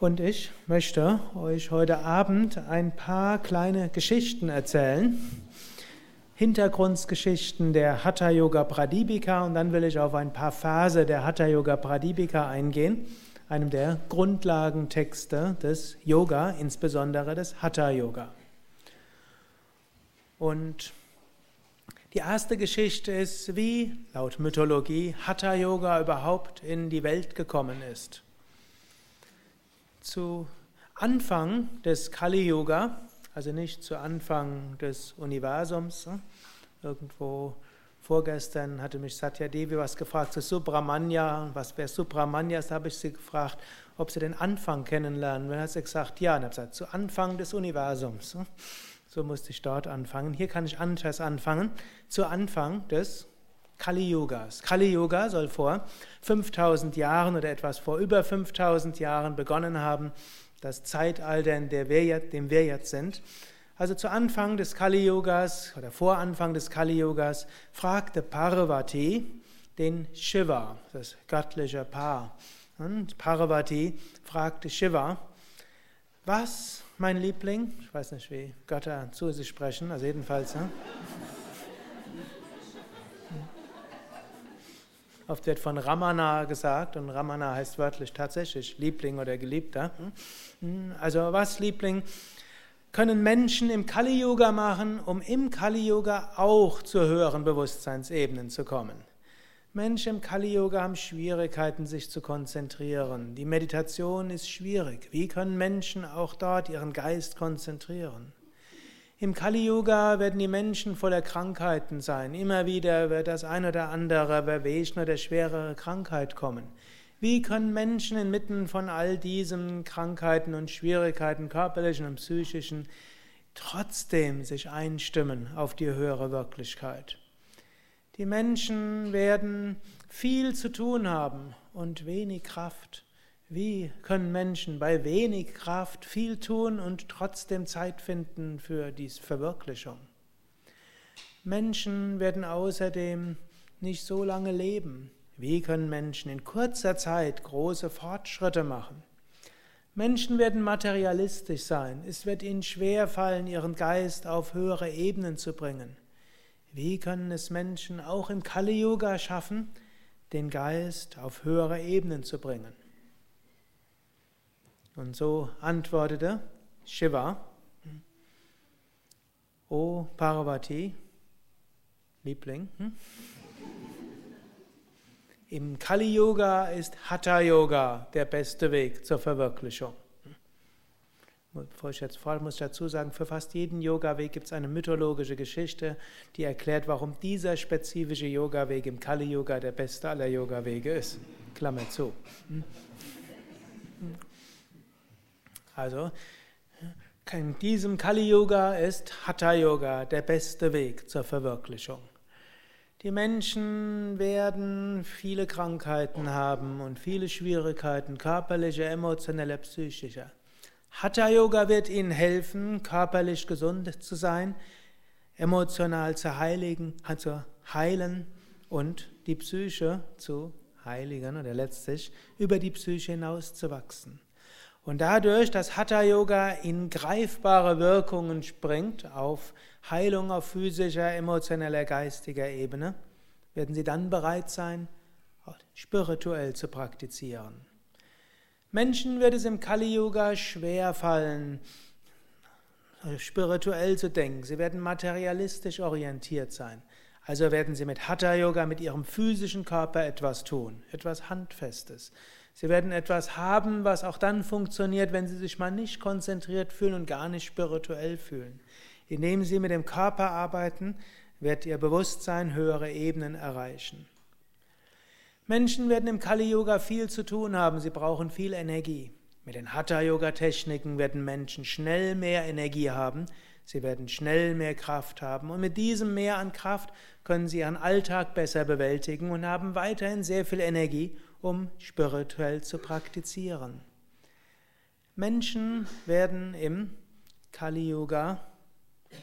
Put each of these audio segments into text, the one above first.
Und ich möchte euch heute Abend ein paar kleine Geschichten erzählen. Hintergrundgeschichten der Hatha Yoga Pradipika und dann will ich auf ein paar Verse der Hatha Yoga Pradipika eingehen, einem der Grundlagentexte des Yoga, insbesondere des Hatha Yoga. Und die erste Geschichte ist, wie laut Mythologie Hatha Yoga überhaupt in die Welt gekommen ist zu Anfang des Kali Yoga, also nicht zu Anfang des Universums. Ne? Irgendwo vorgestern hatte mich Satya Devi was gefragt zu Subramanya. Was wäre Subramanya? Da habe ich sie gefragt, ob sie den Anfang kennenlernen. Dann hat sie gesagt, ja. Und habe gesagt, zu Anfang des Universums. Ne? So musste ich dort anfangen. Hier kann ich anders anfangen. Zu Anfang des Kali Yugas. Kali Yuga soll vor 5000 Jahren oder etwas vor über 5000 Jahren begonnen haben, das Zeitalter, in dem wir jetzt, dem wir jetzt sind. Also zu Anfang des Kali Yugas oder vor Anfang des Kali Yugas fragte Parvati den Shiva, das göttliche Paar. Und Parvati fragte Shiva, was, mein Liebling, ich weiß nicht, wie Götter zu sich sprechen, also jedenfalls, ja, Oft wird von Ramana gesagt und Ramana heißt wörtlich tatsächlich Liebling oder Geliebter. Hm, also was Liebling können Menschen im Kali-Yoga machen, um im Kali-Yoga auch zu höheren Bewusstseinsebenen zu kommen? Menschen im Kali-Yoga haben Schwierigkeiten, sich zu konzentrieren. Die Meditation ist schwierig. Wie können Menschen auch dort ihren Geist konzentrieren? Im Kali Yuga werden die Menschen voller Krankheiten sein. Immer wieder wird das ein oder andere Verwesen oder schwerere Krankheit kommen. Wie können Menschen inmitten von all diesen Krankheiten und Schwierigkeiten, körperlichen und psychischen, trotzdem sich einstimmen auf die höhere Wirklichkeit? Die Menschen werden viel zu tun haben und wenig Kraft. Wie können Menschen bei wenig Kraft viel tun und trotzdem Zeit finden für die Verwirklichung? Menschen werden außerdem nicht so lange leben. Wie können Menschen in kurzer Zeit große Fortschritte machen? Menschen werden materialistisch sein. Es wird ihnen schwer fallen, ihren Geist auf höhere Ebenen zu bringen. Wie können es Menschen auch im Kali Yoga schaffen, den Geist auf höhere Ebenen zu bringen? Und so antwortete Shiva, O Parvati, Liebling, hm? im Kali Yoga ist Hatha Yoga der beste Weg zur Verwirklichung. Bevor ich jetzt vor muss ich dazu sagen, für fast jeden Yoga-Weg gibt es eine mythologische Geschichte, die erklärt, warum dieser spezifische Yoga-Weg im Kali-Yoga der beste aller Yoga-Wege ist. Klammer zu. Also in diesem Kali-Yoga ist Hatha-Yoga der beste Weg zur Verwirklichung. Die Menschen werden viele Krankheiten haben und viele Schwierigkeiten, körperliche, emotionelle, psychische. Hatha-Yoga wird ihnen helfen, körperlich gesund zu sein, emotional zu heiligen, also heilen und die Psyche zu heiligen oder letztlich über die Psyche hinaus zu wachsen. Und dadurch, dass Hatha Yoga in greifbare Wirkungen springt auf Heilung auf physischer, emotioneller, geistiger Ebene, werden sie dann bereit sein, spirituell zu praktizieren. Menschen wird es im Kali Yoga schwer fallen, spirituell zu denken. Sie werden materialistisch orientiert sein. Also werden sie mit Hatha Yoga mit ihrem physischen Körper etwas tun, etwas Handfestes. Sie werden etwas haben, was auch dann funktioniert, wenn Sie sich mal nicht konzentriert fühlen und gar nicht spirituell fühlen. Indem Sie mit dem Körper arbeiten, wird Ihr Bewusstsein höhere Ebenen erreichen. Menschen werden im Kali-Yoga viel zu tun haben, sie brauchen viel Energie. Mit den Hatha-Yoga-Techniken werden Menschen schnell mehr Energie haben, sie werden schnell mehr Kraft haben und mit diesem Mehr an Kraft können sie ihren Alltag besser bewältigen und haben weiterhin sehr viel Energie um spirituell zu praktizieren. Menschen werden im Kali Yuga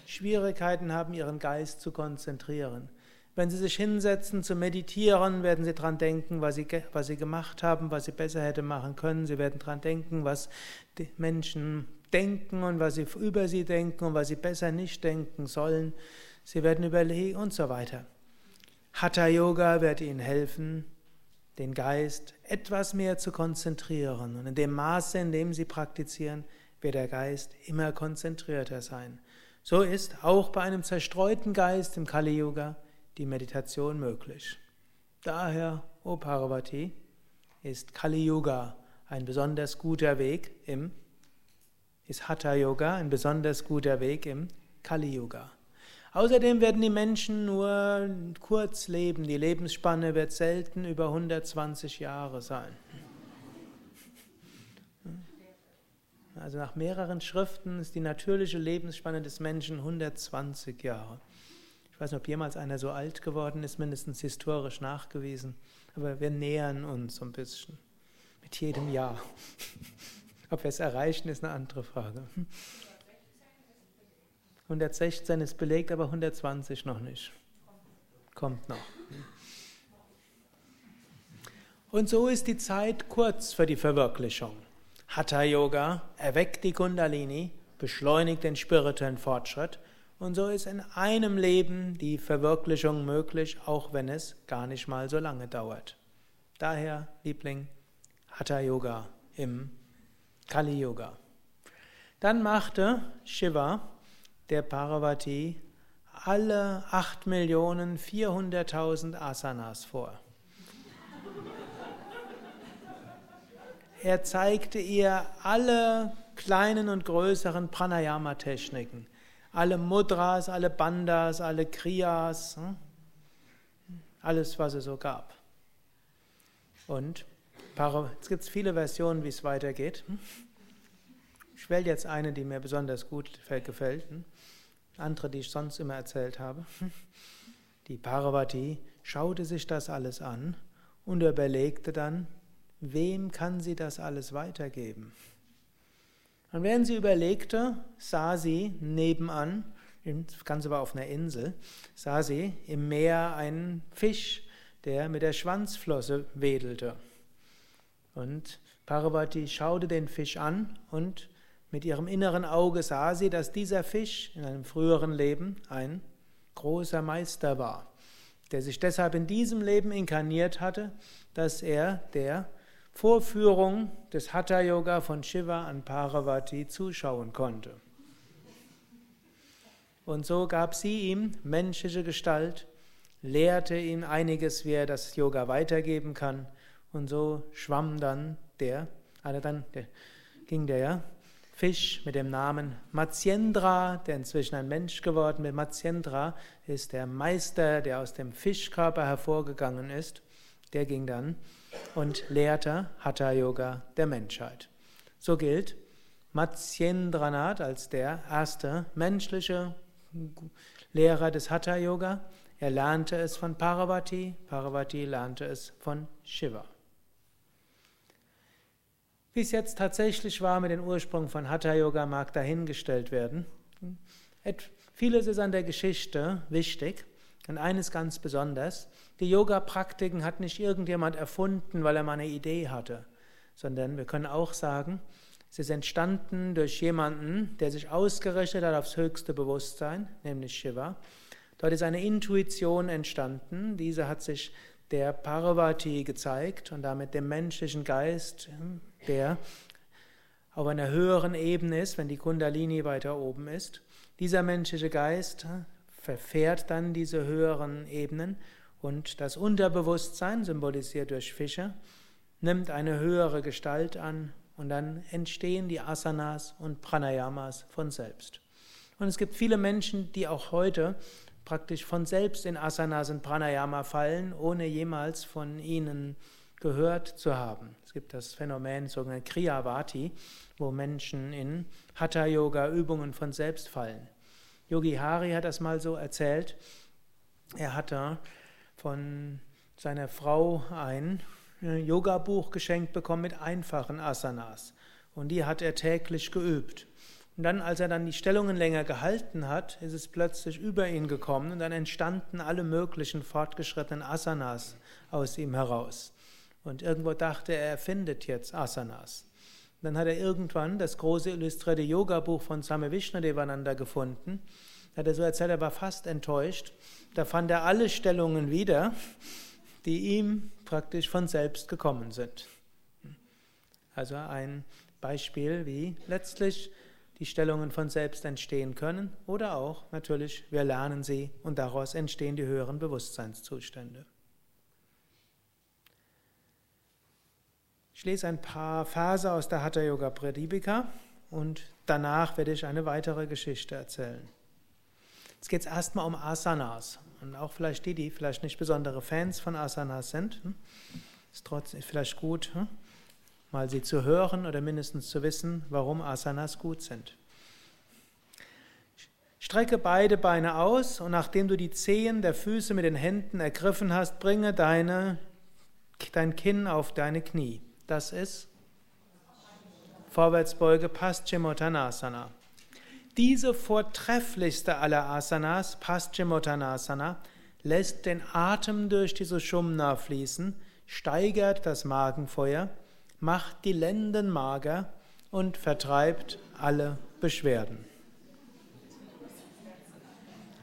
Schwierigkeiten haben, ihren Geist zu konzentrieren. Wenn Sie sich hinsetzen zu meditieren, werden Sie dran denken, was Sie, was Sie gemacht haben, was Sie besser hätte machen können. Sie werden dran denken, was die Menschen denken und was sie über sie denken und was sie besser nicht denken sollen. Sie werden überlegen und so weiter. Hatha Yoga wird Ihnen helfen, den Geist etwas mehr zu konzentrieren. Und in dem Maße, in dem Sie praktizieren, wird der Geist immer konzentrierter sein. So ist auch bei einem zerstreuten Geist im Kali Yoga die Meditation möglich. Daher, O Parvati, ist Kali Yoga ein besonders guter Weg im ist Hatha Yoga ein besonders guter Weg im Kali Yoga. Außerdem werden die Menschen nur kurz leben. Die Lebensspanne wird selten über 120 Jahre sein. Also nach mehreren Schriften ist die natürliche Lebensspanne des Menschen 120 Jahre. Ich weiß nicht, ob jemals einer so alt geworden ist, mindestens historisch nachgewiesen. Aber wir nähern uns so ein bisschen mit jedem Jahr. Ob wir es erreichen, ist eine andere Frage. 116 ist belegt, aber 120 noch nicht. Kommt noch. Und so ist die Zeit kurz für die Verwirklichung. Hatha Yoga erweckt die Kundalini, beschleunigt den spirituellen Fortschritt und so ist in einem Leben die Verwirklichung möglich, auch wenn es gar nicht mal so lange dauert. Daher, Liebling, Hatha Yoga im Kali Yoga. Dann machte Shiva, der Parvati, alle 8.400.000 Asanas vor. Er zeigte ihr alle kleinen und größeren Pranayama-Techniken, alle Mudras, alle Bandas, alle Kriyas, hm? alles, was es so gab. Und es gibt viele Versionen, wie es weitergeht. Ich wähle jetzt eine, die mir besonders gut gefällt. Andere, die ich sonst immer erzählt habe. Die Parvati schaute sich das alles an und überlegte dann, wem kann sie das alles weitergeben? Und während sie überlegte, sah sie nebenan, das Ganze war auf einer Insel, sah sie im Meer einen Fisch, der mit der Schwanzflosse wedelte. Und Parvati schaute den Fisch an und mit ihrem inneren Auge sah sie, dass dieser Fisch in einem früheren Leben ein großer Meister war, der sich deshalb in diesem Leben inkarniert hatte, dass er der Vorführung des Hatha Yoga von Shiva an Parvati zuschauen konnte. Und so gab sie ihm menschliche Gestalt, lehrte ihm einiges, wie er das Yoga weitergeben kann und so schwamm dann der, also dann der, ging der Fisch mit dem Namen Matsyendra, der inzwischen ein Mensch geworden ist. Matsyendra ist der Meister, der aus dem Fischkörper hervorgegangen ist. Der ging dann und lehrte Hatha Yoga der Menschheit. So gilt Matsyendranath als der erste menschliche Lehrer des Hatha Yoga. Er lernte es von Parvati, Parvati lernte es von Shiva. Wie es jetzt tatsächlich war mit den Ursprüngen von Hatha Yoga, mag dahingestellt werden. Vieles ist an der Geschichte wichtig und eines ganz besonders. Die Yoga-Praktiken hat nicht irgendjemand erfunden, weil er mal eine Idee hatte, sondern wir können auch sagen, es ist entstanden durch jemanden, der sich ausgerichtet hat aufs höchste Bewusstsein, nämlich Shiva. Dort ist eine Intuition entstanden, diese hat sich der Parvati gezeigt und damit dem menschlichen Geist, der auf einer höheren Ebene ist, wenn die Kundalini weiter oben ist. Dieser menschliche Geist verfährt dann diese höheren Ebenen und das Unterbewusstsein, symbolisiert durch Fische, nimmt eine höhere Gestalt an und dann entstehen die Asanas und Pranayamas von selbst. Und es gibt viele Menschen, die auch heute praktisch von selbst in Asanas und Pranayama fallen, ohne jemals von ihnen gehört zu haben. Es gibt das Phänomen sogenannte Kriyavati, wo Menschen in Hatha-Yoga-Übungen von selbst fallen. Yogi Hari hat das mal so erzählt. Er hatte von seiner Frau ein Yoga-Buch geschenkt bekommen mit einfachen Asanas. Und die hat er täglich geübt. Und dann, als er dann die Stellungen länger gehalten hat, ist es plötzlich über ihn gekommen und dann entstanden alle möglichen fortgeschrittenen Asanas aus ihm heraus. Und irgendwo dachte er, er findet jetzt Asanas. Dann hat er irgendwann das große illustrierte Yoga-Buch von Same Vishnadevananda gefunden. Da hat er so erzählt, er war fast enttäuscht. Da fand er alle Stellungen wieder, die ihm praktisch von selbst gekommen sind. Also ein Beispiel, wie letztlich die Stellungen von selbst entstehen können oder auch natürlich, wir lernen sie und daraus entstehen die höheren Bewusstseinszustände. Ich lese ein paar Verse aus der Hatha Yoga Pradipika und danach werde ich eine weitere Geschichte erzählen. Jetzt geht es erstmal um Asanas und auch vielleicht die, die vielleicht nicht besondere Fans von Asanas sind. Hm, ist trotzdem vielleicht gut, hm, mal sie zu hören oder mindestens zu wissen, warum Asanas gut sind. Strecke beide Beine aus und nachdem du die Zehen der Füße mit den Händen ergriffen hast, bringe deine, dein Kinn auf deine Knie. Das ist Vorwärtsbeuge Paschimottanasana. Diese vortrefflichste aller Asanas, Paschimottanasana, lässt den Atem durch die Sushumna fließen, steigert das Magenfeuer macht die Lenden mager und vertreibt alle Beschwerden.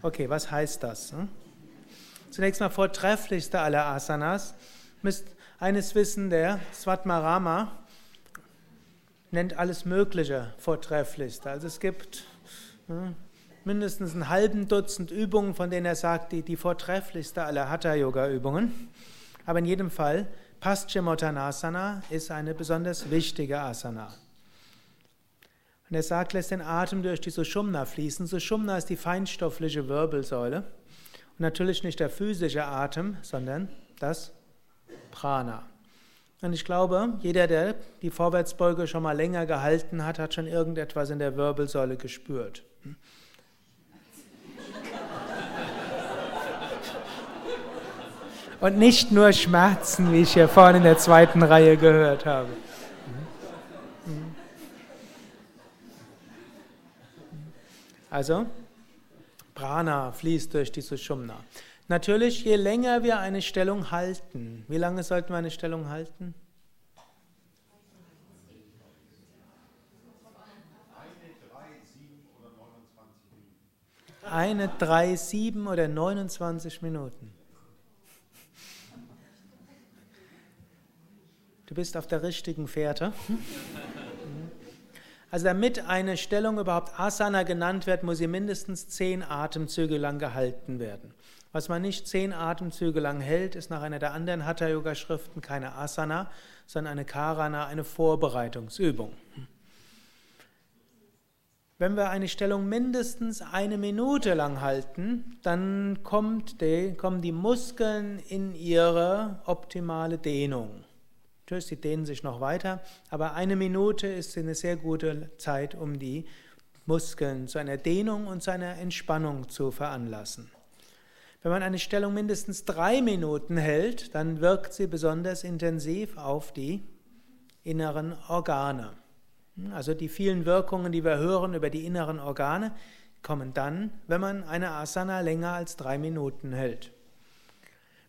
Okay, was heißt das? Hm? Zunächst mal vortrefflichste aller Asanas. Eines wissen, der Svatmarama nennt alles Mögliche vortrefflichste. Also es gibt hm, mindestens einen halben Dutzend Übungen, von denen er sagt, die, die vortrefflichste aller Hatha-Yoga-Übungen. Aber in jedem Fall Paschimottanasana ist eine besonders wichtige Asana. Und er sagt, lässt den Atem durch die Sushumna fließen. Sushumna ist die feinstoffliche Wirbelsäule. Und natürlich nicht der physische Atem, sondern das Prana. Und ich glaube, jeder, der die Vorwärtsbeuge schon mal länger gehalten hat, hat schon irgendetwas in der Wirbelsäule gespürt. und nicht nur Schmerzen, wie ich hier vorne in der zweiten Reihe gehört habe. Also, Prana fließt durch die Sushumna. Natürlich, je länger wir eine Stellung halten, wie lange sollten wir eine Stellung halten? Eine, drei, sieben oder 29 Minuten. Du bist auf der richtigen Fährte. Also damit eine Stellung überhaupt Asana genannt wird, muss sie mindestens zehn Atemzüge lang gehalten werden. Was man nicht zehn Atemzüge lang hält, ist nach einer der anderen Hatha-Yoga-Schriften keine Asana, sondern eine Karana, eine Vorbereitungsübung. Wenn wir eine Stellung mindestens eine Minute lang halten, dann die, kommen die Muskeln in ihre optimale Dehnung. Natürlich, sie dehnen sich noch weiter, aber eine Minute ist eine sehr gute Zeit, um die Muskeln zu einer Dehnung und zu einer Entspannung zu veranlassen. Wenn man eine Stellung mindestens drei Minuten hält, dann wirkt sie besonders intensiv auf die inneren Organe. Also die vielen Wirkungen, die wir hören über die inneren Organe, kommen dann, wenn man eine Asana länger als drei Minuten hält.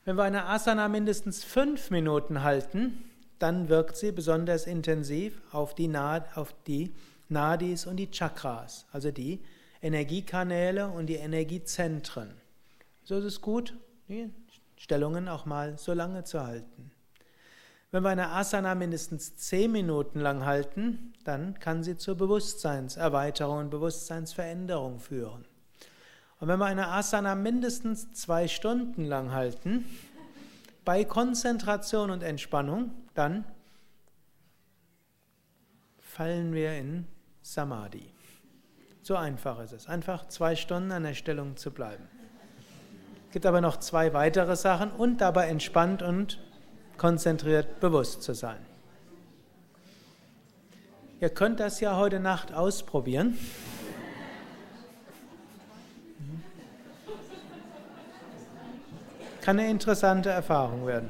Wenn wir eine Asana mindestens fünf Minuten halten, dann wirkt sie besonders intensiv auf die, auf die Nadis und die Chakras, also die Energiekanäle und die Energiezentren. So ist es gut, die Stellungen auch mal so lange zu halten. Wenn wir eine Asana mindestens zehn Minuten lang halten, dann kann sie zur Bewusstseinserweiterung und Bewusstseinsveränderung führen. Und wenn wir eine Asana mindestens zwei Stunden lang halten, bei Konzentration und Entspannung, dann fallen wir in Samadhi. So einfach ist es. Einfach zwei Stunden an der Stellung zu bleiben. Gibt aber noch zwei weitere Sachen und dabei entspannt und konzentriert bewusst zu sein. Ihr könnt das ja heute Nacht ausprobieren. Kann eine interessante Erfahrung werden.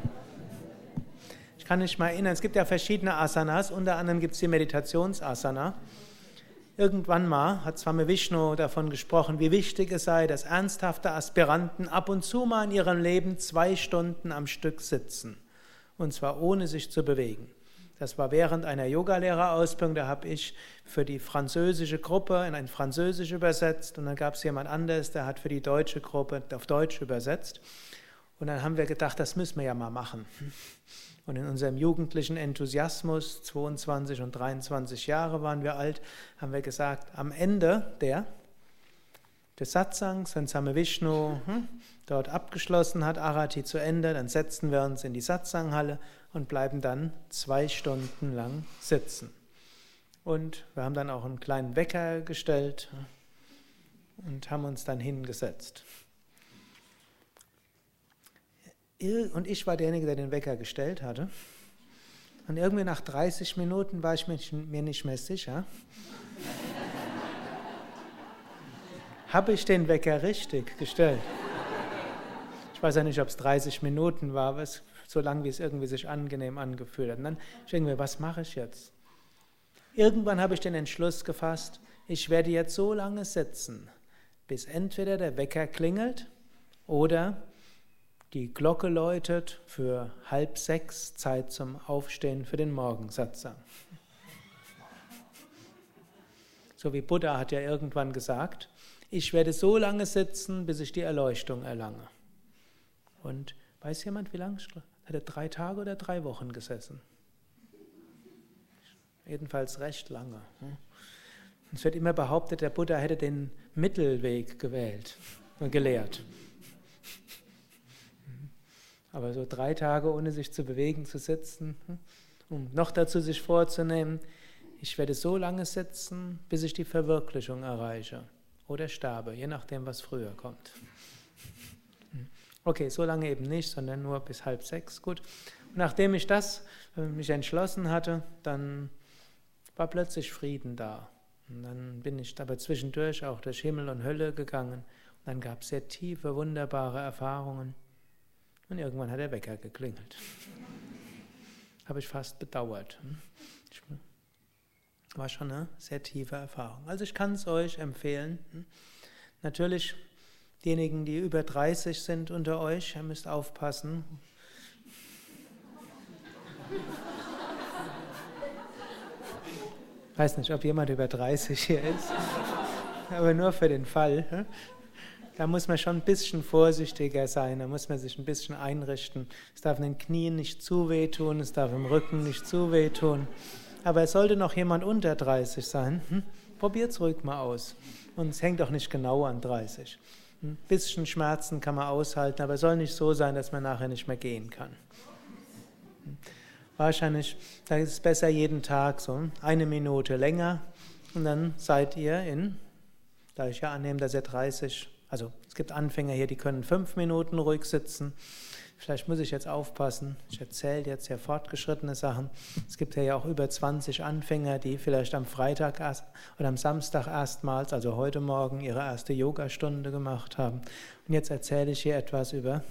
Ich kann mich mal erinnern, es gibt ja verschiedene Asanas, unter anderem gibt es die Meditationsasana. Irgendwann mal hat Swami Vishnu davon gesprochen, wie wichtig es sei, dass ernsthafte Aspiranten ab und zu mal in ihrem Leben zwei Stunden am Stück sitzen. Und zwar ohne sich zu bewegen. Das war während einer Yogalehrerausbildung, da habe ich für die französische Gruppe in ein Französisch übersetzt und dann gab es jemand anderes, der hat für die deutsche Gruppe auf Deutsch übersetzt. Und dann haben wir gedacht, das müssen wir ja mal machen. Und in unserem jugendlichen Enthusiasmus, 22 und 23 Jahre waren wir alt, haben wir gesagt, am Ende der, des Satsangs, wenn Same Vishnu hm, dort abgeschlossen hat, Arati zu Ende, dann setzen wir uns in die Satsanghalle und bleiben dann zwei Stunden lang sitzen. Und wir haben dann auch einen kleinen Wecker gestellt und haben uns dann hingesetzt. Und ich war derjenige, der den Wecker gestellt hatte. Und irgendwie nach 30 Minuten war ich mir nicht mehr sicher. Habe ich den Wecker richtig gestellt? Ich weiß ja nicht, ob es 30 Minuten war, aber es, so lange, wie es irgendwie sich angenehm angefühlt hat. Und dann denke ich mir, was mache ich jetzt? Irgendwann habe ich den Entschluss gefasst, ich werde jetzt so lange sitzen, bis entweder der Wecker klingelt oder die Glocke läutet für halb sechs, Zeit zum Aufstehen für den Morgensatzang. So wie Buddha hat ja irgendwann gesagt, ich werde so lange sitzen, bis ich die Erleuchtung erlange. Und weiß jemand, wie lange? Hat er drei Tage oder drei Wochen gesessen? Jedenfalls recht lange. Es wird immer behauptet, der Buddha hätte den Mittelweg gewählt und gelehrt. Aber so drei Tage ohne sich zu bewegen, zu sitzen, hm, um noch dazu sich vorzunehmen, ich werde so lange sitzen, bis ich die Verwirklichung erreiche oder sterbe, je nachdem, was früher kommt. Hm. Okay, so lange eben nicht, sondern nur bis halb sechs, gut. Und nachdem ich das äh, mich entschlossen hatte, dann war plötzlich Frieden da. Und dann bin ich aber zwischendurch auch durch Himmel und Hölle gegangen. Und dann gab es sehr tiefe, wunderbare Erfahrungen. Und irgendwann hat der Wecker geklingelt. Habe ich fast bedauert. War schon eine sehr tiefe Erfahrung. Also ich kann es euch empfehlen. Natürlich, diejenigen, die über 30 sind unter euch, ihr müsst aufpassen. Weiß nicht, ob jemand über 30 hier ist, aber nur für den Fall. Da muss man schon ein bisschen vorsichtiger sein, da muss man sich ein bisschen einrichten. Es darf den Knien nicht zu wehtun, es darf im Rücken nicht zu wehtun. Aber es sollte noch jemand unter 30 sein. Hm? Probiert es ruhig mal aus. Und es hängt auch nicht genau an 30. Ein hm? bisschen Schmerzen kann man aushalten, aber es soll nicht so sein, dass man nachher nicht mehr gehen kann. Hm? Wahrscheinlich da ist es besser jeden Tag so eine Minute länger und dann seid ihr in, da ich ja annehme, dass ihr 30 also es gibt Anfänger hier, die können fünf Minuten ruhig sitzen. Vielleicht muss ich jetzt aufpassen. Ich erzähle jetzt ja fortgeschrittene Sachen. Es gibt ja auch über 20 Anfänger, die vielleicht am Freitag oder am Samstag erstmals, also heute Morgen, ihre erste Yogastunde gemacht haben. Und jetzt erzähle ich hier etwas über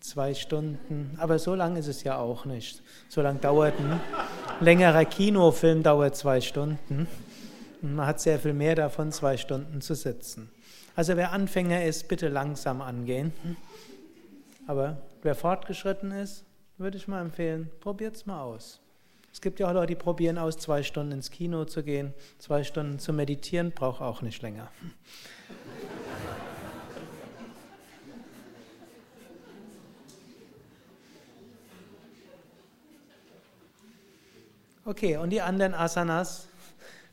zwei Stunden. Aber so lang ist es ja auch nicht. So lang dauert ein längerer Kinofilm dauert zwei Stunden. Man hat sehr viel mehr davon, zwei Stunden zu sitzen. Also wer Anfänger ist, bitte langsam angehen. Aber wer fortgeschritten ist, würde ich mal empfehlen, probiert es mal aus. Es gibt ja auch Leute, die probieren aus, zwei Stunden ins Kino zu gehen, zwei Stunden zu meditieren, braucht auch nicht länger. Okay, und die anderen Asanas,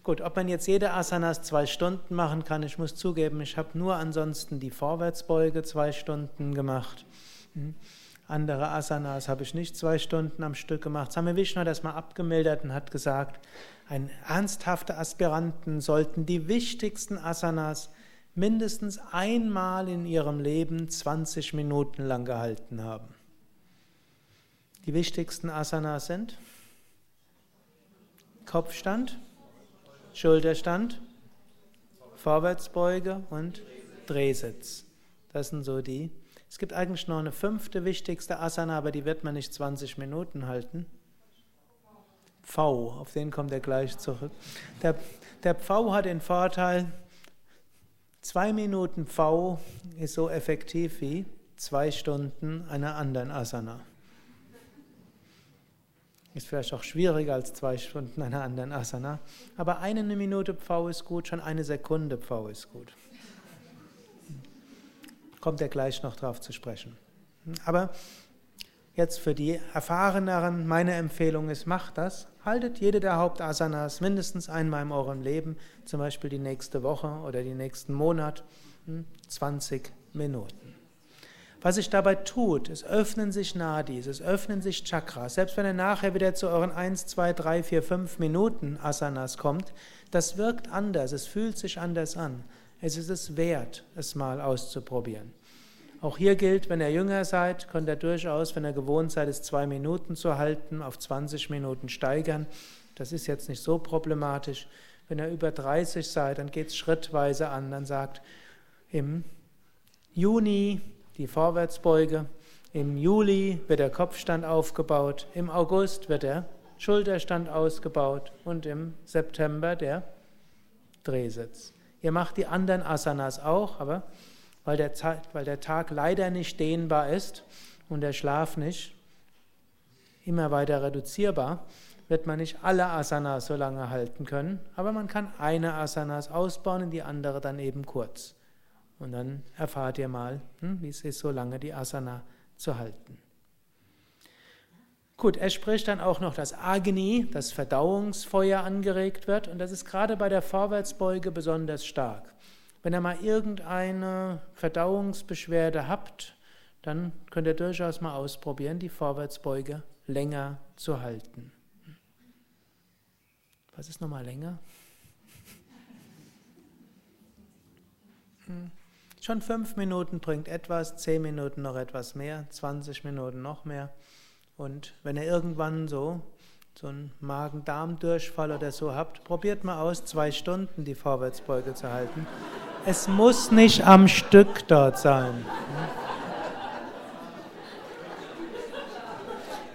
Gut, ob man jetzt jede Asanas zwei Stunden machen kann, ich muss zugeben, ich habe nur ansonsten die Vorwärtsbeuge zwei Stunden gemacht. Hm. Andere Asanas habe ich nicht zwei Stunden am Stück gemacht. Same Vishnu hat das mal abgemildert und hat gesagt, ein ernsthafte Aspiranten sollten die wichtigsten Asanas mindestens einmal in ihrem Leben 20 Minuten lang gehalten haben. Die wichtigsten Asanas sind Kopfstand, Schulterstand, Vorwärtsbeuge und Drehsitz. Das sind so die. Es gibt eigentlich noch eine fünfte wichtigste Asana, aber die wird man nicht 20 Minuten halten. Pfau, auf den kommt er gleich zurück. Der, der Pfau hat den Vorteil, zwei Minuten Pfau ist so effektiv wie zwei Stunden einer anderen Asana. Ist vielleicht auch schwieriger als zwei Stunden einer anderen Asana. Aber eine Minute Pfau ist gut, schon eine Sekunde Pfau ist gut. Kommt er gleich noch drauf zu sprechen. Aber jetzt für die Erfahreneren, meine Empfehlung ist, macht das. Haltet jede der Hauptasanas mindestens einmal in eurem Leben, zum Beispiel die nächste Woche oder den nächsten Monat, 20 hm, Minuten. Was sich dabei tut, es öffnen sich Nadis, es öffnen sich Chakras. Selbst wenn ihr nachher wieder zu euren 1, 2, 3, 4, 5 Minuten Asanas kommt, das wirkt anders, es fühlt sich anders an. Es ist es wert, es mal auszuprobieren. Auch hier gilt, wenn ihr jünger seid, könnt ihr durchaus, wenn ihr gewohnt seid, es zwei Minuten zu halten, auf 20 Minuten steigern. Das ist jetzt nicht so problematisch. Wenn ihr über 30 seid, dann geht es schrittweise an. Dann sagt im Juni die Vorwärtsbeuge, im Juli wird der Kopfstand aufgebaut, im August wird der Schulterstand ausgebaut und im September der Drehsitz. Ihr macht die anderen Asanas auch, aber weil der, weil der Tag leider nicht dehnbar ist und der Schlaf nicht immer weiter reduzierbar, wird man nicht alle Asanas so lange halten können, aber man kann eine Asanas ausbauen und die andere dann eben kurz. Und dann erfahrt ihr mal, hm, wie es ist, so lange die Asana zu halten. Gut, er spricht dann auch noch, dass Agni, das Verdauungsfeuer, angeregt wird. Und das ist gerade bei der Vorwärtsbeuge besonders stark. Wenn ihr mal irgendeine Verdauungsbeschwerde habt, dann könnt ihr durchaus mal ausprobieren, die Vorwärtsbeuge länger zu halten. Was ist nochmal länger? Hm. Schon fünf Minuten bringt etwas, zehn Minuten noch etwas mehr, 20 Minuten noch mehr. Und wenn ihr irgendwann so, so einen Magen-Darm-Durchfall oder so habt, probiert mal aus, zwei Stunden die Vorwärtsbeuge zu halten. Es muss nicht am Stück dort sein.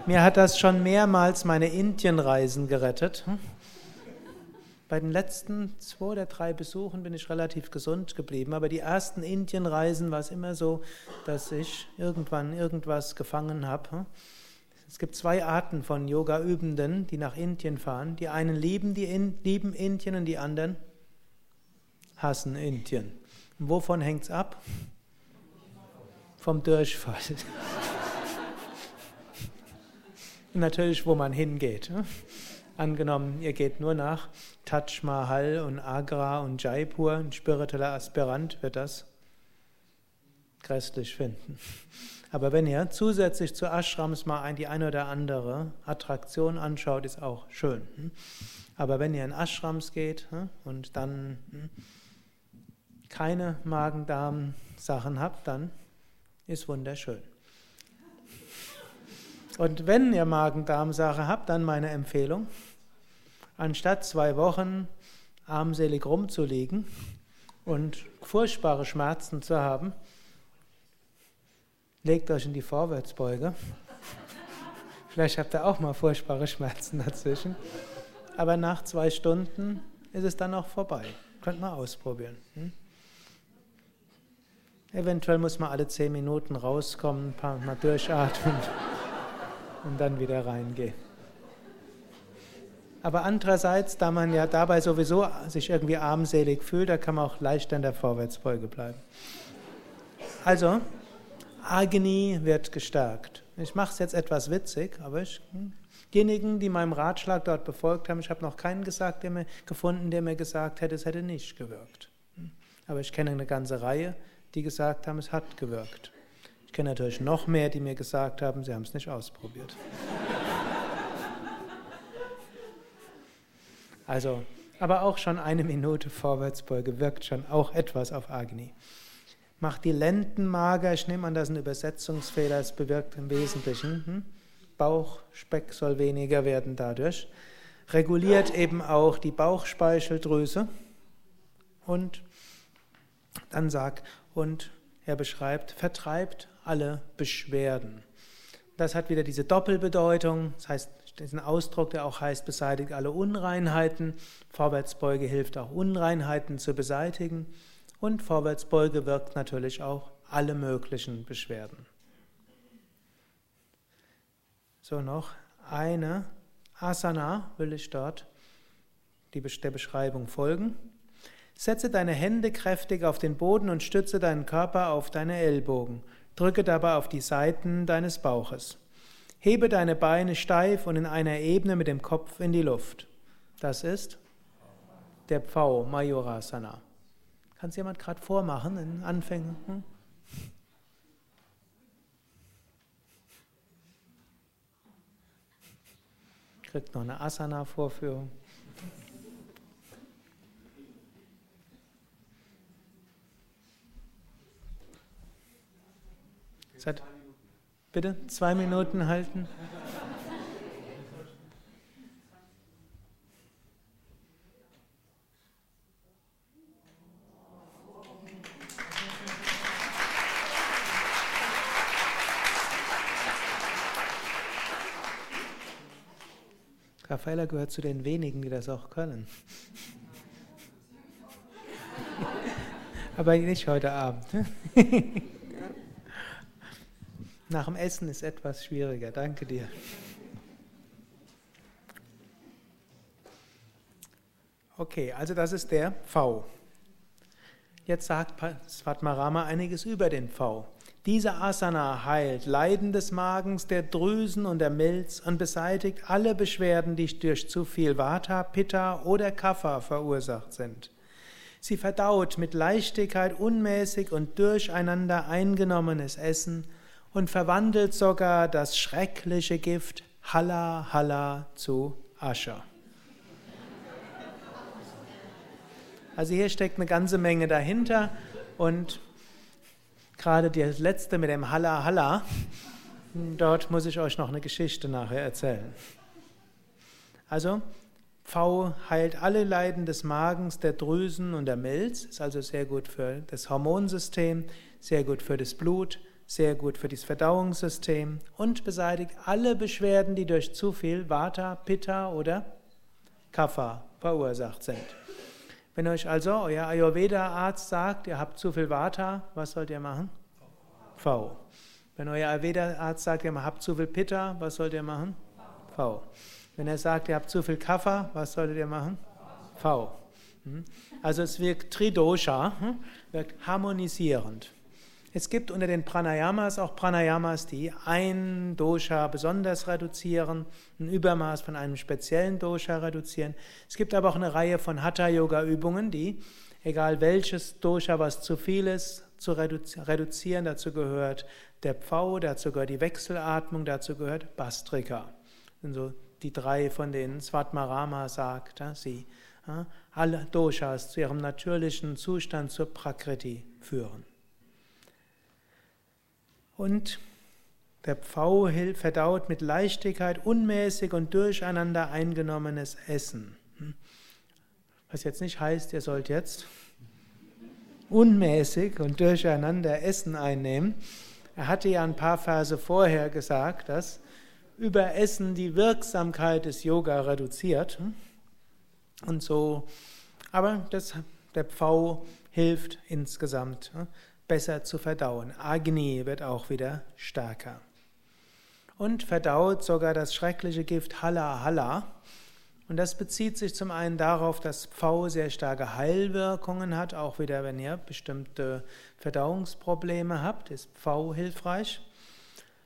Mir hat das schon mehrmals meine Indienreisen gerettet. Bei den letzten zwei oder drei Besuchen bin ich relativ gesund geblieben, aber die ersten Indienreisen war es immer so, dass ich irgendwann irgendwas gefangen habe. Es gibt zwei Arten von Yoga-Übenden, die nach Indien fahren. Die einen lieben, die in, lieben Indien und die anderen hassen Indien. Und wovon hängt es ab? Vom Durchfall. natürlich, wo man hingeht. Angenommen, ihr geht nur nach Taj Mahal und Agra und Jaipur, ein spiritueller Aspirant wird das grässlich finden. Aber wenn ihr zusätzlich zu Ashrams mal die eine oder andere Attraktion anschaut, ist auch schön. Aber wenn ihr in Ashrams geht hm, und dann hm, keine Magen-Darm-Sachen habt, dann ist wunderschön. Und wenn ihr Magen-Darm-Sache habt, dann meine Empfehlung, anstatt zwei Wochen armselig rumzulegen und furchtbare Schmerzen zu haben, legt euch in die Vorwärtsbeuge. Vielleicht habt ihr auch mal furchtbare Schmerzen dazwischen. Aber nach zwei Stunden ist es dann auch vorbei. Könnt mal ausprobieren. Hm? Eventuell muss man alle zehn Minuten rauskommen, ein paar Mal durchatmen und dann wieder reingehen. Aber andererseits, da man ja dabei sowieso sich irgendwie armselig fühlt, da kann man auch leichter in der Vorwärtsbeuge bleiben. Also, Agni wird gestärkt. Ich mache es jetzt etwas witzig, aber ich, hm, diejenigen, die meinem Ratschlag dort befolgt haben, ich habe noch keinen gesagt, der mir, gefunden, der mir gesagt hätte, es hätte nicht gewirkt. Hm. Aber ich kenne eine ganze Reihe, die gesagt haben, es hat gewirkt. Ich kenne natürlich noch mehr, die mir gesagt haben, sie haben es nicht ausprobiert. Also, aber auch schon eine Minute Vorwärtsbeuge wirkt schon auch etwas auf Agni. Macht die Lenden mager, ich nehme an, das ist ein Übersetzungsfehler, es bewirkt im Wesentlichen. Hm? Bauchspeck soll weniger werden dadurch. Reguliert eben auch die Bauchspeicheldrüse. Und dann sagt, und er beschreibt, vertreibt alle Beschwerden. Das hat wieder diese Doppelbedeutung, das heißt, diesen Ausdruck, der auch heißt, beseitigt alle Unreinheiten. Vorwärtsbeuge hilft auch Unreinheiten zu beseitigen. Und Vorwärtsbeuge wirkt natürlich auch alle möglichen Beschwerden. So, noch eine Asana will ich dort der Beschreibung folgen. Setze deine Hände kräftig auf den Boden und stütze deinen Körper auf deine Ellbogen. Drücke dabei auf die Seiten deines Bauches. Hebe deine Beine steif und in einer Ebene mit dem Kopf in die Luft. Das ist der Pfau, Majorasana. Kann es jemand gerade vormachen, in Anfängen? Hm? Kriegt noch eine Asana-Vorführung. Seit, bitte, zwei Minuten halten. Raffaella gehört zu den wenigen, die das auch können. Aber nicht heute Abend. Nach dem Essen ist etwas schwieriger. Danke dir. Okay, also das ist der V. Jetzt sagt Svatmarama einiges über den V. Diese Asana heilt Leiden des Magens, der Drüsen und der Milz und beseitigt alle Beschwerden, die durch zu viel Vata, Pitta oder Kapha verursacht sind. Sie verdaut mit Leichtigkeit unmäßig und durcheinander eingenommenes Essen und verwandelt sogar das schreckliche Gift Halla Halla zu Ascher. Also hier steckt eine ganze Menge dahinter und gerade das letzte mit dem Halla Halla, dort muss ich euch noch eine Geschichte nachher erzählen. Also V heilt alle Leiden des Magens, der Drüsen und der Milz, ist also sehr gut für das Hormonsystem, sehr gut für das Blut, sehr gut für das Verdauungssystem und beseitigt alle Beschwerden, die durch zu viel Vata, Pitta oder Kapha verursacht sind. Wenn euch also euer Ayurveda-Arzt sagt, ihr habt zu viel Vata, was sollt ihr machen? V. Wenn euer Ayurveda-Arzt sagt, ihr habt zu viel Pitta, was sollt ihr machen? V. Wenn er sagt, ihr habt zu viel Kapha, was solltet ihr machen? V. Hm? Also es wirkt Tridosha, hm? wirkt harmonisierend. Es gibt unter den Pranayamas auch Pranayamas, die ein Dosha besonders reduzieren, ein Übermaß von einem speziellen Dosha reduzieren. Es gibt aber auch eine Reihe von Hatha-Yoga-Übungen, die, egal welches Dosha, was zu viel ist, zu reduzieren. Dazu gehört der Pfau, dazu gehört die Wechselatmung, dazu gehört Bastrika. Das sind so die drei, von denen Svatmarama sagt, sie alle Doshas zu ihrem natürlichen Zustand zur Prakriti führen. Und der Pfau verdaut mit Leichtigkeit unmäßig und durcheinander eingenommenes Essen. Hm? Was jetzt nicht heißt, ihr sollt jetzt unmäßig und durcheinander Essen einnehmen. Er hatte ja ein paar Verse vorher gesagt, dass über Essen die Wirksamkeit des Yoga reduziert. Hm? Und so, aber das, der Pfau hilft insgesamt. Besser zu verdauen. Agni wird auch wieder stärker. Und verdaut sogar das schreckliche Gift Halla Halla. Und das bezieht sich zum einen darauf, dass Pfau sehr starke Heilwirkungen hat, auch wieder, wenn ihr bestimmte Verdauungsprobleme habt, ist Pfau hilfreich.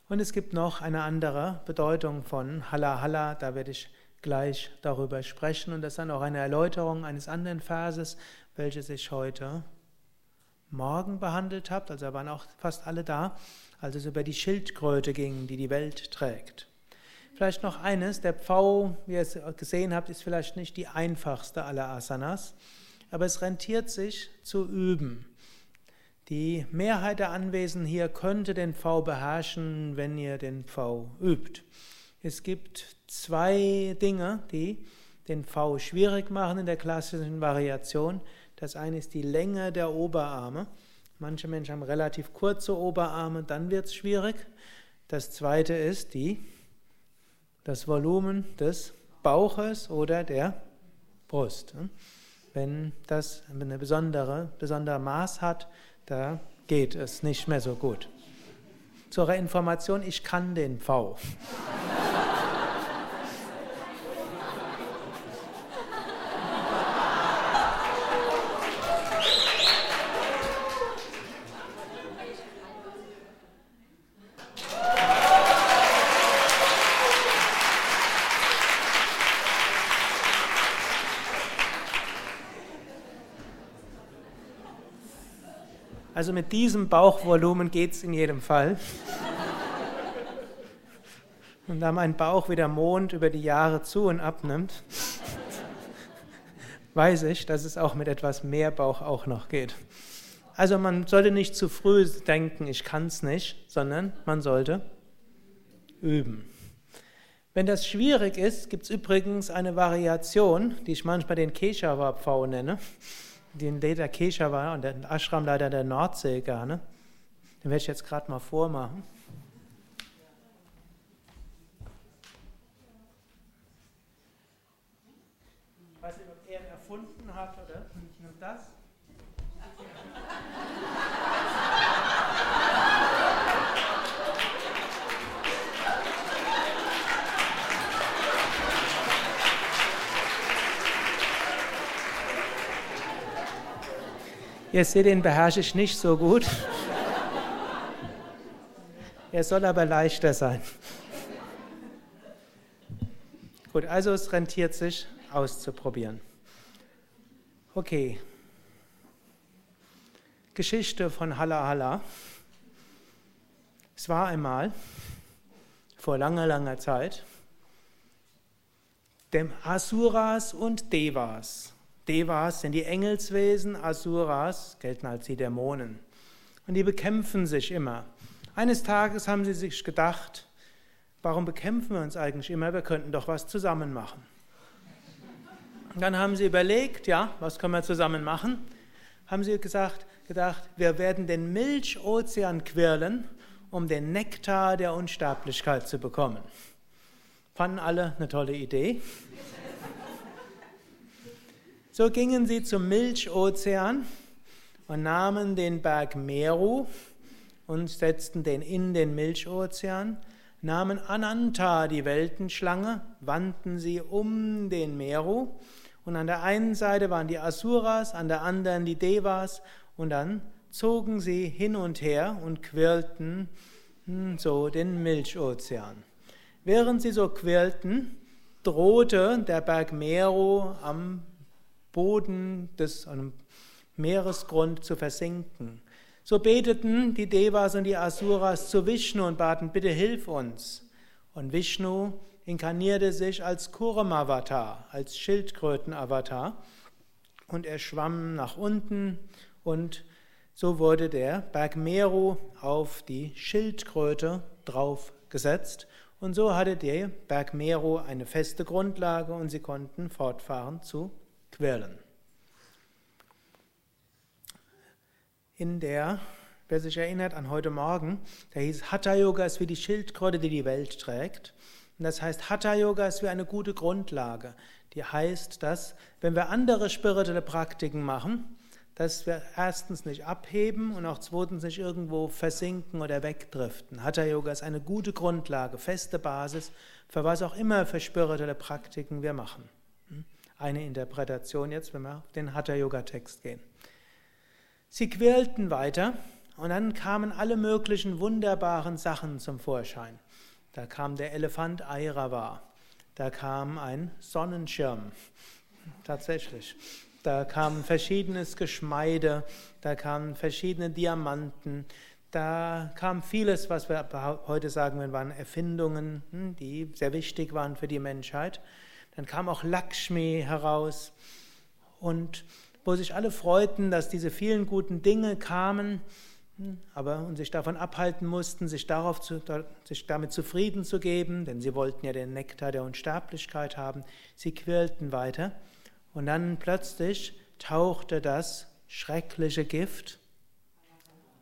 Und es gibt noch eine andere Bedeutung von Halla Halla, da werde ich gleich darüber sprechen. Und das ist dann auch eine Erläuterung eines anderen Verses, welches ich heute Morgen behandelt habt, also waren auch fast alle da, als es über die Schildkröte ging, die die Welt trägt. Vielleicht noch eines, der Pfau, wie ihr es gesehen habt, ist vielleicht nicht die einfachste aller Asanas, aber es rentiert sich zu üben. Die Mehrheit der Anwesenden hier könnte den Pfau beherrschen, wenn ihr den Pfau übt. Es gibt zwei Dinge, die den Pfau schwierig machen in der klassischen Variation. Das eine ist die Länge der Oberarme. Manche Menschen haben relativ kurze Oberarme, dann wird es schwierig. Das zweite ist die das Volumen des Bauches oder der Brust. Wenn das eine besondere, besondere Maß hat, da geht es nicht mehr so gut. Zur Information, ich kann den V. Also mit diesem Bauchvolumen geht es in jedem Fall. Und da mein Bauch wie der Mond über die Jahre zu und abnimmt, weiß ich, dass es auch mit etwas mehr Bauch auch noch geht. Also man sollte nicht zu früh denken, ich kann es nicht, sondern man sollte üben. Wenn das schwierig ist, gibt es übrigens eine Variation, die ich manchmal den Keshava-Pfau nenne den Leder Kesha war und den Ashram leider der Nordsee gerne. Den werde ich jetzt gerade mal vormachen. Ich weiß nicht, ob er ihn erfunden hat oder ich nehme das. Ihr seht, den beherrsche ich nicht so gut. Er soll aber leichter sein. Gut, also es rentiert sich auszuprobieren. Okay. Geschichte von Halla Halla. Es war einmal, vor langer, langer Zeit, dem Asuras und Devas Devas sind die Engelswesen, Asuras gelten als die Dämonen. Und die bekämpfen sich immer. Eines Tages haben sie sich gedacht, warum bekämpfen wir uns eigentlich immer? Wir könnten doch was zusammen machen. Und dann haben sie überlegt, ja, was können wir zusammen machen? Haben sie gesagt, gedacht, wir werden den Milchozean quirlen, um den Nektar der Unsterblichkeit zu bekommen. Fanden alle eine tolle Idee. So gingen sie zum Milchozean und nahmen den Berg Meru und setzten den in den Milchozean, nahmen Ananta, die Weltenschlange, wandten sie um den Meru und an der einen Seite waren die Asuras, an der anderen die Devas und dann zogen sie hin und her und quirlten hm, so den Milchozean. Während sie so quirlten, drohte der Berg Meru am Boden des Meeresgrund zu versinken. So beteten die Devas und die Asuras zu Vishnu und baten, bitte hilf uns. Und Vishnu inkarnierte sich als Kurmavatar, als Schildkrötenavatar. Und er schwamm nach unten und so wurde der Berg Meru auf die Schildkröte draufgesetzt. Und so hatte der Berg Meru eine feste Grundlage und sie konnten fortfahren zu Quellen. In der, wer sich erinnert an heute Morgen, da hieß Hatha Yoga ist wie die Schildkröte, die die Welt trägt. Und das heißt, Hatha Yoga ist wie eine gute Grundlage. Die heißt, dass, wenn wir andere spirituelle Praktiken machen, dass wir erstens nicht abheben und auch zweitens nicht irgendwo versinken oder wegdriften. Hatha Yoga ist eine gute Grundlage, feste Basis für was auch immer für spirituelle Praktiken wir machen eine Interpretation jetzt, wenn wir auf den Hatha-Yoga-Text gehen. Sie quälten weiter und dann kamen alle möglichen wunderbaren Sachen zum Vorschein. Da kam der Elefant Airava, da kam ein Sonnenschirm, tatsächlich. Da kam verschiedenes Geschmeide, da kamen verschiedene Diamanten, da kam vieles, was wir heute sagen, waren Erfindungen, hm, die sehr wichtig waren für die Menschheit. Dann kam auch Lakshmi heraus und wo sich alle freuten, dass diese vielen guten Dinge kamen, aber und sich davon abhalten mussten, sich, darauf zu, sich damit zufrieden zu geben, denn sie wollten ja den Nektar der Unsterblichkeit haben. Sie quirlten weiter und dann plötzlich tauchte das schreckliche Gift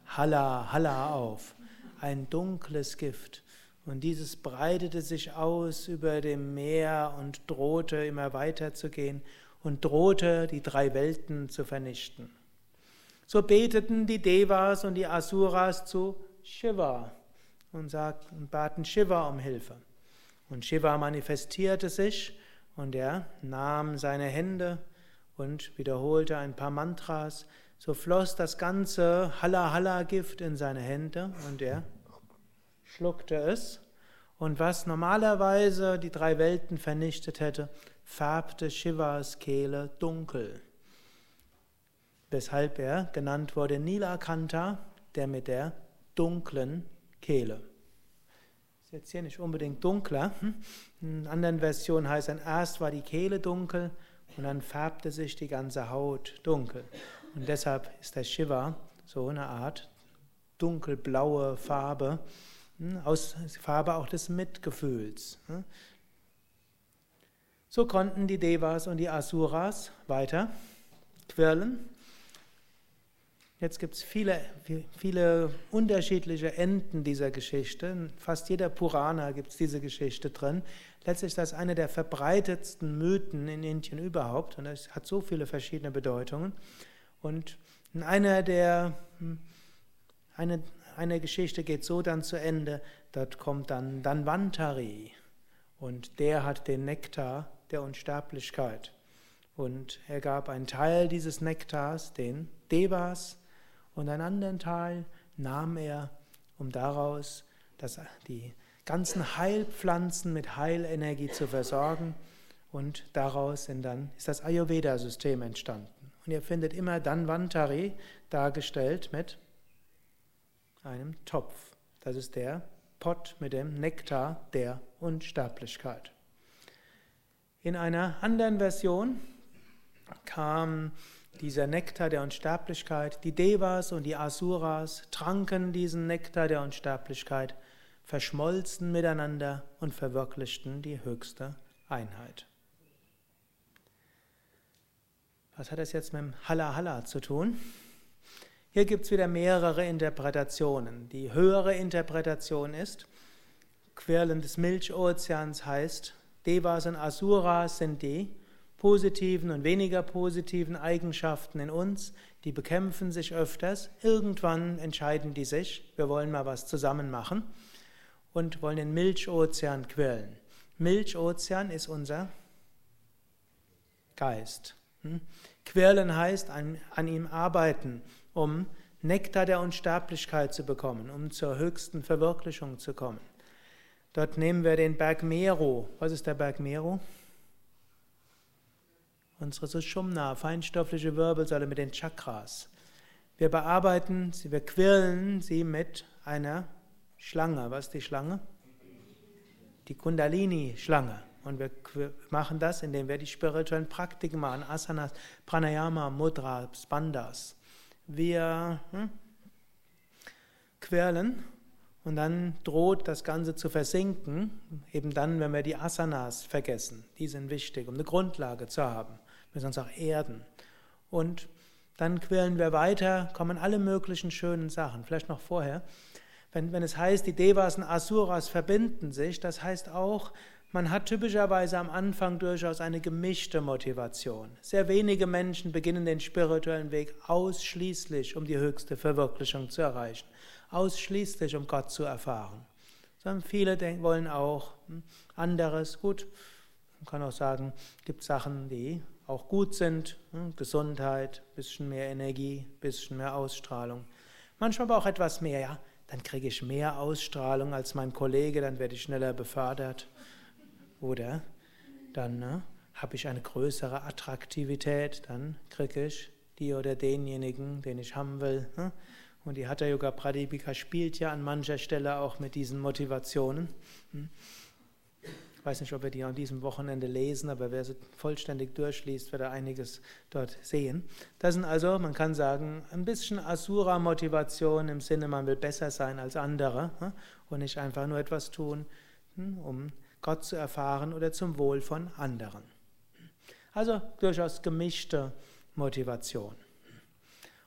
Halla, Halla auf, ein dunkles Gift. Und dieses breitete sich aus über dem Meer und drohte immer weiter zu gehen und drohte die drei Welten zu vernichten. So beteten die Devas und die Asuras zu Shiva und, sagten, und baten Shiva um Hilfe. Und Shiva manifestierte sich und er nahm seine Hände und wiederholte ein paar Mantras. So floss das ganze Halla-Halla-Gift in seine Hände und er schluckte es, und was normalerweise die drei Welten vernichtet hätte, färbte Shivas Kehle dunkel. Weshalb er genannt wurde Nilakanta, der mit der dunklen Kehle. Ist jetzt hier nicht unbedingt dunkler. In anderen Versionen heißt es, erst war die Kehle dunkel und dann färbte sich die ganze Haut dunkel. Und deshalb ist der Shiva so eine Art dunkelblaue Farbe aus Farbe auch des Mitgefühls. Hm. So konnten die Devas und die Asuras weiter quirlen. Jetzt gibt es viele, viele unterschiedliche Enden dieser Geschichte. In fast jeder Purana gibt es diese Geschichte drin. Letztlich ist das eine der verbreitetsten Mythen in Indien überhaupt und es hat so viele verschiedene Bedeutungen. Und in einer der, hm, eine, eine Geschichte geht so dann zu Ende, dort kommt dann Danvantari und der hat den Nektar der Unsterblichkeit. Und er gab einen Teil dieses Nektars den Devas und einen anderen Teil nahm er, um daraus das, die ganzen Heilpflanzen mit Heilenergie zu versorgen. Und daraus sind dann, ist das Ayurveda-System entstanden. Und ihr findet immer Danvantari dargestellt mit einem Topf. Das ist der Pott mit dem Nektar der Unsterblichkeit. In einer anderen Version kam dieser Nektar der Unsterblichkeit, die Devas und die Asuras tranken diesen Nektar der Unsterblichkeit, verschmolzen miteinander und verwirklichten die höchste Einheit. Was hat das jetzt mit dem Halla Halla zu tun? Hier gibt es wieder mehrere Interpretationen. Die höhere Interpretation ist, Quirlen des Milchozeans heißt, Devas und Asuras sind die positiven und weniger positiven Eigenschaften in uns, die bekämpfen sich öfters. Irgendwann entscheiden die sich, wir wollen mal was zusammen machen und wollen den Milchozean quirlen. Milchozean ist unser Geist. Hm? Quirlen heißt an, an ihm arbeiten, um Nektar der Unsterblichkeit zu bekommen, um zur höchsten Verwirklichung zu kommen. Dort nehmen wir den Berg Meru. Was ist der Berg Meru? Unsere Sushumna, feinstoffliche Wirbelsäule mit den Chakras. Wir bearbeiten sie, wir quirlen sie mit einer Schlange. Was ist die Schlange? Die Kundalini-Schlange. Und wir machen das, indem wir die spirituellen Praktiken machen, Asanas, Pranayama, Mudras, Bandhas wir hm, quirlen und dann droht das Ganze zu versinken, eben dann, wenn wir die Asanas vergessen. Die sind wichtig, um eine Grundlage zu haben. Wir müssen uns auch erden. Und dann quirlen wir weiter, kommen alle möglichen schönen Sachen. Vielleicht noch vorher. Wenn, wenn es heißt, die Devas und Asuras verbinden sich, das heißt auch, man hat typischerweise am Anfang durchaus eine gemischte Motivation. Sehr wenige Menschen beginnen den spirituellen Weg ausschließlich, um die höchste Verwirklichung zu erreichen, ausschließlich, um Gott zu erfahren. Sondern viele wollen auch hm, anderes. Gut, man kann auch sagen, es gibt Sachen, die auch gut sind. Hm, Gesundheit, bisschen mehr Energie, bisschen mehr Ausstrahlung. Manchmal aber auch etwas mehr, ja. Dann kriege ich mehr Ausstrahlung als mein Kollege, dann werde ich schneller befördert. Oder dann ne, habe ich eine größere Attraktivität, dann kriege ich die oder denjenigen, den ich haben will. Ne? Und die Hatha Yoga Pradipika spielt ja an mancher Stelle auch mit diesen Motivationen. Hm? Ich weiß nicht, ob wir die an diesem Wochenende lesen, aber wer sie vollständig durchliest, wird er einiges dort sehen. Das sind also, man kann sagen, ein bisschen Asura-Motivation im Sinne, man will besser sein als andere ne? und nicht einfach nur etwas tun, hm, um Gott zu erfahren oder zum Wohl von anderen. Also durchaus gemischte Motivation.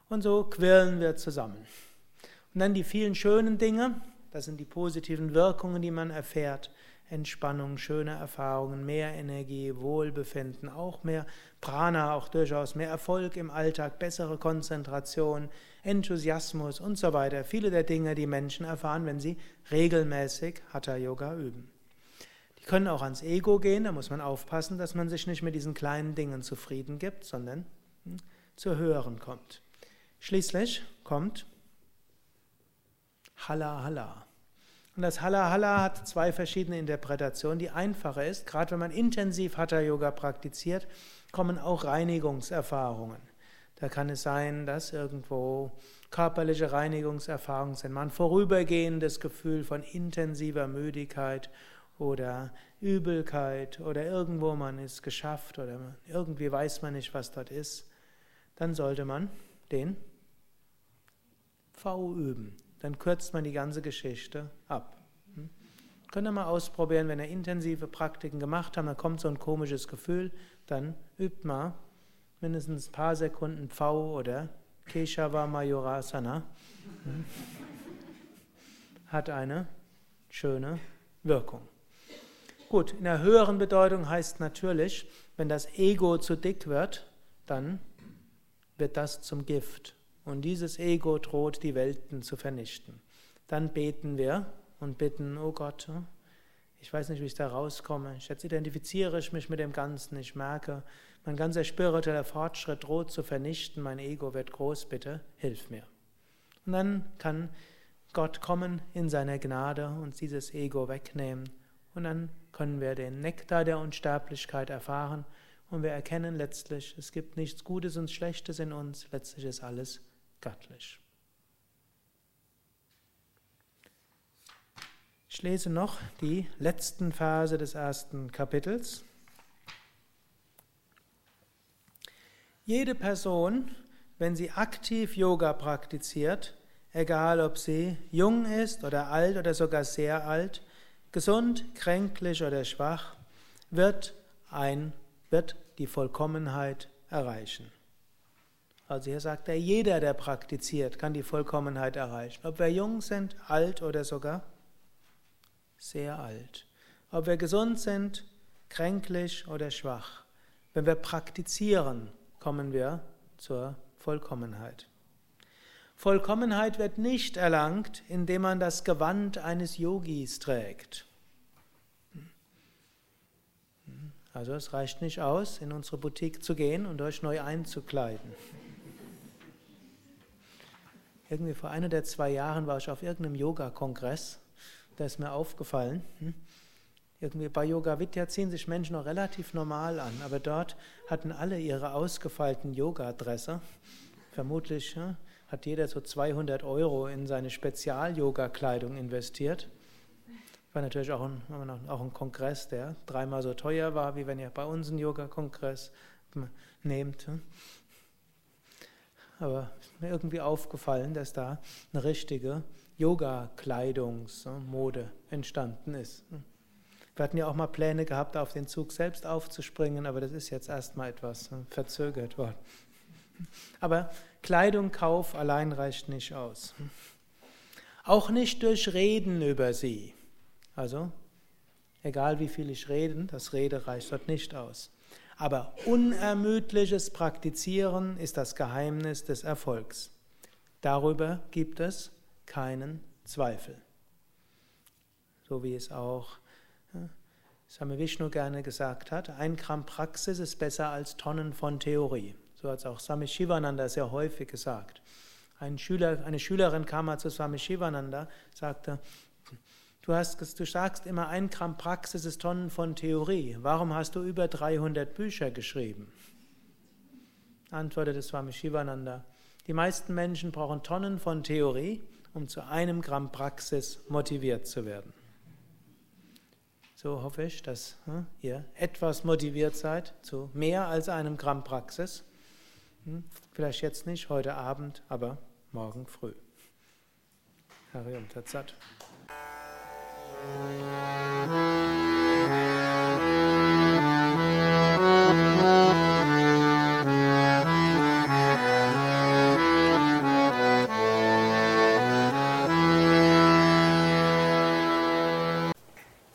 Und so quirlen wir zusammen. Und dann die vielen schönen Dinge, Das sind die positiven Wirkungen, die man erfährt. Entspannung, schöne Erfahrungen, mehr Energie, Wohlbefinden, auch mehr Prana, auch durchaus mehr Erfolg im Alltag, bessere Konzentration, Enthusiasmus und so weiter. Viele der Dinge, die Menschen erfahren, wenn sie regelmäßig Hatha Yoga üben. Die können auch ans Ego gehen, da muss man aufpassen, dass man sich nicht mit diesen kleinen Dingen zufrieden gibt, sondern hm, zu höheren kommt. Schließlich kommt Halla Halla. Und das Halla Halla hat zwei verschiedene Interpretationen. Die einfache ist, gerade wenn man intensiv Hatha Yoga praktiziert, kommen auch Reinigungserfahrungen. Da kann es sein, dass irgendwo körperliche Reinigungserfahrungen sind, man vorübergehendes Gefühl von intensiver Müdigkeit oder Übelkeit oder irgendwo man ist geschafft oder irgendwie weiß man nicht, was dort ist, dann sollte man den V üben dann kürzt man die ganze Geschichte ab. Hm? Könnt ihr mal ausprobieren, wenn ihr intensive Praktiken gemacht habt, dann kommt so ein komisches Gefühl, dann übt mal mindestens ein paar Sekunden V oder Keshava Mayurasana. Hm? Hat eine schöne Wirkung. Gut, in der höheren Bedeutung heißt natürlich, wenn das Ego zu dick wird, dann wird das zum Gift. Und dieses Ego droht, die Welten zu vernichten. Dann beten wir und bitten, oh Gott, ich weiß nicht, wie ich da rauskomme. Jetzt identifiziere ich mich mit dem Ganzen. Ich merke, mein ganzer spiritueller Fortschritt droht zu vernichten. Mein Ego wird groß. Bitte hilf mir. Und dann kann Gott kommen in seiner Gnade und dieses Ego wegnehmen. Und dann können wir den Nektar der Unsterblichkeit erfahren. Und wir erkennen letztlich, es gibt nichts Gutes und Schlechtes in uns. Letztlich ist alles göttlich. Ich lese noch die letzten Verse des ersten Kapitels. Jede Person, wenn sie aktiv Yoga praktiziert, egal ob sie jung ist oder alt oder sogar sehr alt, gesund, kränklich oder schwach, wird, ein, wird die Vollkommenheit erreichen. Also hier sagt er, jeder, der praktiziert, kann die Vollkommenheit erreichen. Ob wir jung sind, alt oder sogar sehr alt. Ob wir gesund sind, kränklich oder schwach. Wenn wir praktizieren, kommen wir zur Vollkommenheit. Vollkommenheit wird nicht erlangt, indem man das Gewand eines Yogis trägt. Also es reicht nicht aus, in unsere Boutique zu gehen und euch neu einzukleiden. Irgendwie vor ein oder zwei Jahren war ich auf irgendeinem Yoga-Kongress. Da ist mir aufgefallen, hm, irgendwie bei Yoga Vidya ziehen sich Menschen noch relativ normal an, aber dort hatten alle ihre ausgefeilten Yoga-Adresse. Vermutlich ja, hat jeder so 200 Euro in seine Spezial-Yoga-Kleidung investiert. War natürlich auch ein, auch ein Kongress, der dreimal so teuer war, wie wenn ihr bei uns einen Yoga-Kongress nehmt. Aber mir irgendwie aufgefallen, dass da eine richtige Yoga-Kleidungsmode entstanden ist. Wir hatten ja auch mal Pläne gehabt, auf den Zug selbst aufzuspringen, aber das ist jetzt erstmal etwas verzögert worden. Aber Kleidung, Kauf allein reicht nicht aus. Auch nicht durch Reden über sie. Also, egal wie viel ich rede, das Rede reicht dort nicht aus. Aber unermüdliches Praktizieren ist das Geheimnis des Erfolgs. Darüber gibt es keinen Zweifel. So wie es auch Same Vishnu gerne gesagt hat, ein Gramm Praxis ist besser als Tonnen von Theorie. So hat es auch Swami Shivananda sehr häufig gesagt. Ein Schüler, eine Schülerin kam mal zu Swami Shivananda, sagte, Du, hast, du sagst immer, ein Gramm Praxis ist Tonnen von Theorie. Warum hast du über 300 Bücher geschrieben? Antwortete Swami Shivananda. Die meisten Menschen brauchen Tonnen von Theorie, um zu einem Gramm Praxis motiviert zu werden. So hoffe ich, dass hm, ihr etwas motiviert seid zu mehr als einem Gramm Praxis. Hm, vielleicht jetzt nicht, heute Abend, aber morgen früh. Harium Tatsat.